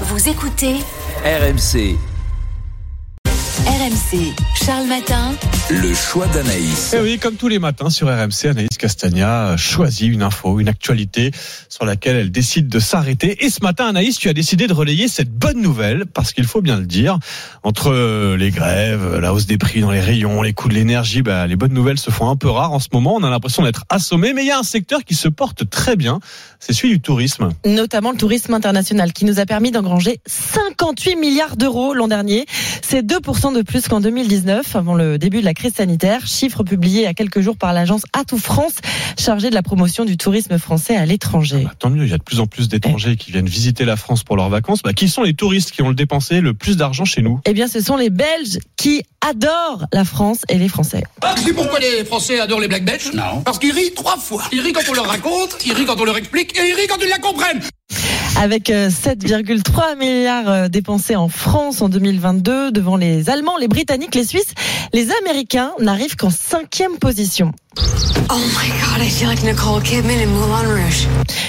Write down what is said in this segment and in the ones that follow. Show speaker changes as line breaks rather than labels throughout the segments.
Vous écoutez
RMC,
RMC. Charles Matin.
le choix d'Anaïs.
Et Eh oui, comme tous les matins sur RMC, Anaïs Castagna choisit une info, une actualité sur laquelle elle décide de s'arrêter. Et ce matin, Anaïs, tu as décidé de relayer cette bonne nouvelle, parce qu'il faut bien le dire, entre les grèves, la hausse des prix dans les rayons, les coûts de l'énergie, bah, les bonnes nouvelles se font un peu rares en ce moment. On a l'impression d'être assommé, mais il y a un secteur qui se porte très bien, c'est celui du tourisme.
notamment le tourisme international, qui nous a permis d'engranger 58 milliards d'euros l'an dernier. C'est 2% de plus qu'en 2019, avant le début de la crise sanitaire. Chiffre publié il y a quelques jours par l'agence Atout France, chargée de la promotion du tourisme français à l'étranger.
Bah, tant mieux, il y a de plus en plus d'étrangers qui viennent visiter la France pour leurs vacances. Bah, qui sont les touristes qui ont le dépensé le plus d'argent chez nous?
Eh bien, ce sont les Belges qui adorent la France et les Français.
Ah, sais pourquoi les Français adorent les Black Belges? Non. Parce qu'ils rient trois fois. Ils rient quand on leur raconte, ils rient quand on leur explique, et ils rient quand ils la comprennent.
Avec euh, 7,3 milliards euh, dépensés en France en 2022 devant les Allemands, les Britanniques, les Suisses, les Américains n'arrivent qu'en cinquième position.
Oh my god, I feel like Nicole Kidman in Moulin Rouge.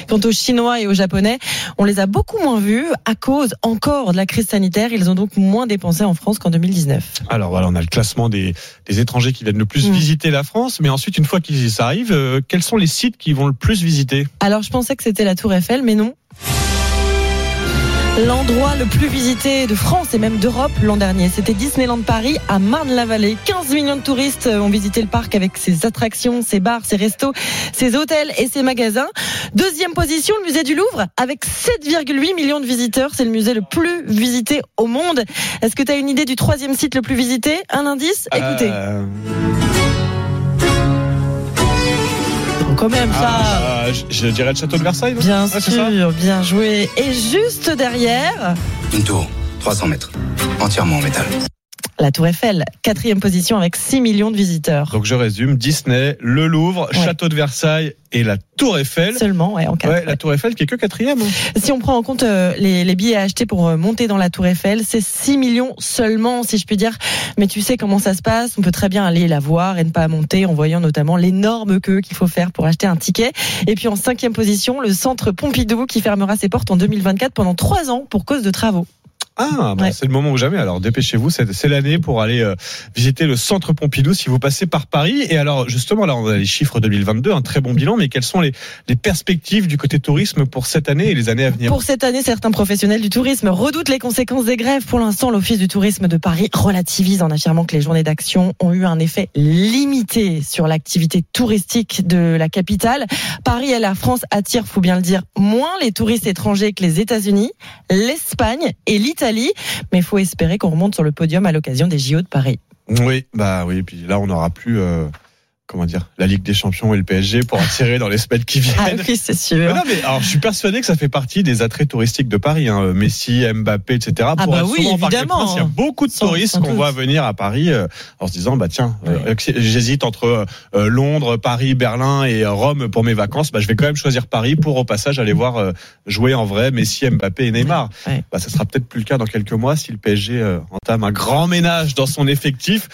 Quant aux Chinois et aux Japonais, on les a beaucoup moins vus à cause encore de la crise sanitaire. Ils ont donc moins dépensé en France qu'en 2019.
Alors voilà, on a le classement des, des étrangers qui viennent le plus
Mm.
visiter la France, mais ensuite, une fois qu'ils y arrivent, euh, quels sont les sites qui vont le plus visiter?
Alors je pensais que c'était la Tour Eiffel, mais non. L'endroit le plus visité de France et même d'Europe l'an dernier, c'était Disneyland Paris à Marne-la-Vallée. 15 millions de touristes ont visité le parc avec ses attractions, ses bars, ses restos, ses hôtels et ses magasins. Deuxième position, le musée du Louvre avec 7,8 millions de visiteurs. C'est le musée le plus visité au monde. Est-ce que tu as une idée du troisième site le plus visité? Un indice? Écoutez.
Euh,
Quand même ça.
ah, je, je dirais le château de Versailles.
Bien
ça
sûr, bien joué. Et juste derrière,
Une tour, 300 mètres, entièrement en métal.
La Tour Eiffel, quatrième position avec 6 millions de visiteurs.
Donc je résume Disney, le Louvre,
Ouais.
château de Versailles et la Tour Eiffel.
Seulement, ouais, en quatre.
Ouais, la Tour Eiffel qui est que quatrième. hein.
Si on prend en compte euh, les, les billets à acheter pour euh, monter dans la Tour Eiffel, c'est 6 millions seulement, si je puis dire. Mais tu sais comment ça se passe. On peut très bien aller la voir et ne pas monter en voyant notamment l'énorme queue qu'il faut faire pour acheter un ticket. Et puis en cinquième position, le centre Pompidou qui fermera ses portes en 2024 pendant trois ans pour cause de travaux.
Ah, bah,
Ouais.
c'est le moment ou jamais. Alors dépêchez-vous, c'est c'est l'année pour aller euh, visiter le centre Pompidou si vous passez par Paris. Et alors justement, là on a les chiffres 2022, un très bon bilan, mais quelles sont les, les perspectives du côté tourisme pour cette année et les années à venir?
Pour cette année, certains professionnels du tourisme redoutent les conséquences des grèves. Pour l'instant, l'Office du tourisme de Paris relativise en affirmant que les journées d'action ont eu un effet limité sur l'activité touristique de la capitale. Paris et la France attirent, faut bien le dire, moins les touristes étrangers que les États-Unis, l'Espagne et l'Italie. Mais il faut espérer qu'on remonte sur le podium à l'occasion des JO de Paris.
Oui, bah oui. Puis là, on n'aura plus, euh, comment dire, la Ligue des Champions et le PSG pour attirer dans les semaines qui viennent.
Ah oui, c'est sûr.
Mais non, mais alors, je suis persuadé que ça fait partie des attraits touristiques de Paris. Hein. Messi, Mbappé, etc.
Ah
Pour
bah
être
oui, évidemment.
Princes, Il y a beaucoup de
Sans-
touristes qu'on voit venir à Paris euh, en se disant, bah tiens, euh, j'hésite entre euh, Londres, Paris, Berlin et euh, Rome pour mes vacances. Bah, je vais quand même choisir Paris pour au passage aller voir euh, jouer en vrai Messi, Mbappé et Neymar.
Ouais.
Bah, ça sera peut-être plus le cas dans quelques mois si le PSG euh, entame un grand ménage dans son effectif.